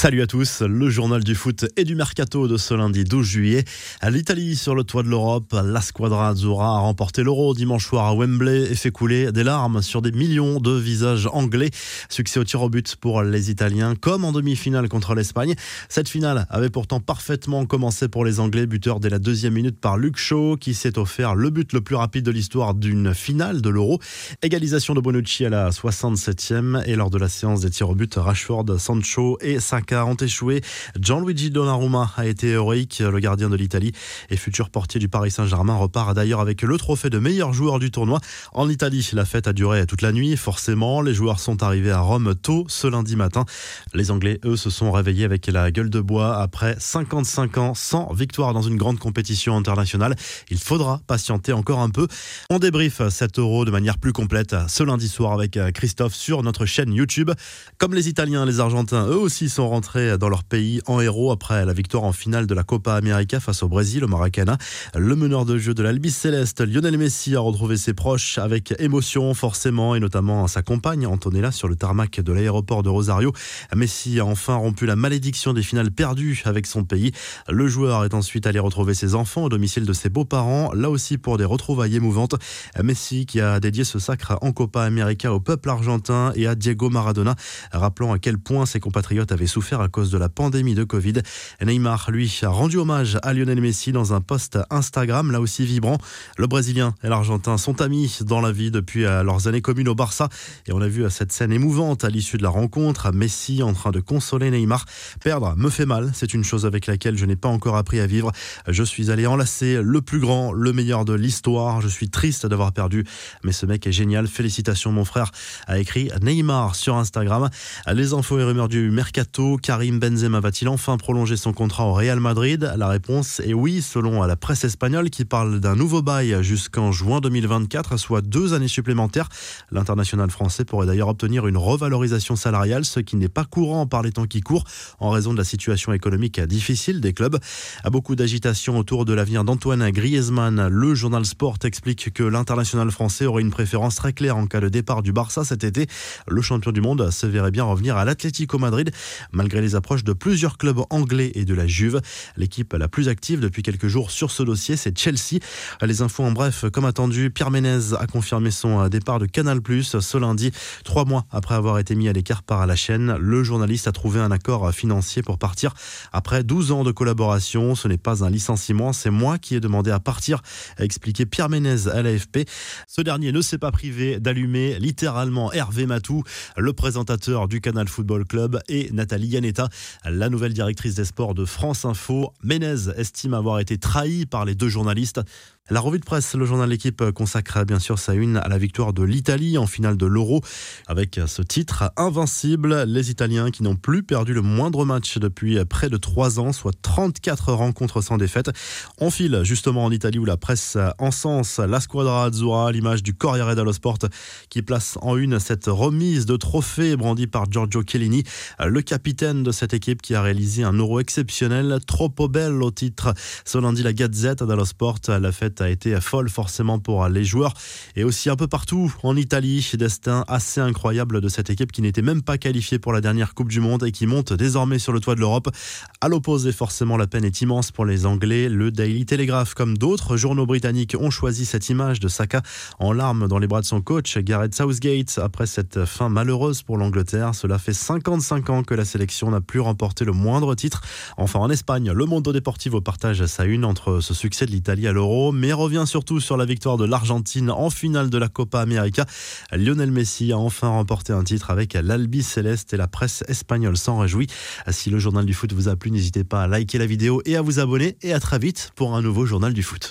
Salut à tous, le journal du foot et du mercato de ce lundi 12 juillet. L'Italie, sur le toit de l'Europe, la Squadra Azzurra a remporté l'Euro dimanche soir à Wembley et fait couler des larmes sur des millions de visages anglais. Succès au tir au but pour les Italiens, comme en demi-finale contre l'Espagne. Cette finale avait pourtant parfaitement commencé pour les Anglais, buteur dès la deuxième minute par Luke Shaw, qui s'est offert le but le plus rapide de l'histoire d'une finale de l'Euro. Égalisation de Bonucci à la 67e et lors de la séance des tirs au but, Rashford, Sancho et Saka ont échoué. Gianluigi Donnarumma a été héroïque. Le gardien de l'Italie et futur portier du Paris Saint-Germain repart d'ailleurs avec le trophée de meilleur joueur du tournoi. En Italie, la fête a duré toute la nuit. Forcément, les joueurs sont arrivés à Rome tôt ce lundi matin. Les Anglais, eux, se sont réveillés avec la gueule de bois après 55 ans sans victoire dans une grande compétition internationale. Il faudra patienter encore un peu. On débrief cet euro de manière plus complète ce lundi soir avec Christophe sur notre chaîne YouTube. Comme les Italiens, les Argentins, eux aussi sont dans leur pays en héros après la victoire en finale de la Copa América face au Brésil, au Maracana. Le meneur de jeu de l'Albi Céleste, Lionel Messi, a retrouvé ses proches avec émotion forcément et notamment sa compagne Antonella sur le tarmac de l'aéroport de Rosario. Messi a enfin rompu la malédiction des finales perdues avec son pays. Le joueur est ensuite allé retrouver ses enfants au domicile de ses beaux-parents, là aussi pour des retrouvailles émouvantes. Messi qui a dédié ce sacre en Copa América au peuple argentin et à Diego Maradona, rappelant à quel point ses compatriotes avaient souffert à cause de la pandémie de Covid. Neymar, lui, a rendu hommage à Lionel Messi dans un post Instagram, là aussi vibrant. Le Brésilien et l'Argentin sont amis dans la vie depuis euh, leurs années communes au Barça. Et on a vu cette scène émouvante à l'issue de la rencontre, Messi en train de consoler Neymar. Perdre me fait mal, c'est une chose avec laquelle je n'ai pas encore appris à vivre. Je suis allé enlacer le plus grand, le meilleur de l'histoire. Je suis triste d'avoir perdu, mais ce mec est génial. Félicitations mon frère, a écrit Neymar sur Instagram. Les infos et rumeurs du mercato. Karim Benzema va-t-il enfin prolonger son contrat au Real Madrid? La réponse est oui, selon la presse espagnole qui parle d'un nouveau bail jusqu'en juin 2024, soit deux années supplémentaires. L'international français pourrait d'ailleurs obtenir une revalorisation salariale, ce qui n'est pas courant par les temps qui courent en raison de la situation économique difficile des clubs. À beaucoup d'agitation autour de l'avenir d'Antoine Griezmann, le journal Sport explique que l'international français aurait une préférence très claire en cas de départ du Barça cet été. Le champion du monde se verrait bien revenir à l'Atlético Madrid malgré les approches de plusieurs clubs anglais et de la Juve. L'équipe la plus active depuis quelques jours sur ce dossier, c'est Chelsea. Les infos en bref, comme attendu, Pierre Ménez a confirmé son départ de Canal+, ce lundi, trois mois après avoir été mis à l'écart par la chaîne. Le journaliste a trouvé un accord financier pour partir après 12 ans de collaboration. Ce n'est pas un licenciement, c'est moi qui ai demandé à partir, a expliqué Pierre Ménez à l'AFP. Ce dernier ne s'est pas privé d'allumer littéralement Hervé Matou, le présentateur du Canal Football Club, et Nathalie La nouvelle directrice des sports de France Info. Ménez estime avoir été trahi par les deux journalistes. La revue de presse, le journal L'équipe consacre bien sûr sa une à la victoire de l'Italie en finale de l'Euro avec ce titre invincible. Les Italiens qui n'ont plus perdu le moindre match depuis près de trois ans, soit 34 rencontres sans défaite. On file justement en Italie où la presse encense la squadra azzurra, l'image du Corriere dello Sport qui place en une cette remise de trophée brandie par Giorgio Chiellini, le capitaine de cette équipe qui a réalisé un Euro exceptionnel, troppo bello titre. Ce lundi, la Gazette dello Sport, la fête a été folle forcément pour les joueurs et aussi un peu partout en Italie. Destin assez incroyable de cette équipe qui n'était même pas qualifiée pour la dernière Coupe du Monde et qui monte désormais sur le toit de l'Europe. À l'opposé, forcément, la peine est immense pour les Anglais. Le Daily Telegraph, comme d'autres journaux britanniques, ont choisi cette image de Saka en larmes dans les bras de son coach, Gareth Southgate, après cette fin malheureuse pour l'Angleterre. Cela fait 55 ans que la n'a plus remporté le moindre titre. Enfin, en Espagne, le Mondo Deportivo partage sa une entre ce succès de l'Italie à l'Euro, mais revient surtout sur la victoire de l'Argentine en finale de la Copa América. Lionel Messi a enfin remporté un titre avec l'Albi Céleste et la presse espagnole s'en réjouit. Si le journal du foot vous a plu, n'hésitez pas à liker la vidéo et à vous abonner et à très vite pour un nouveau journal du foot.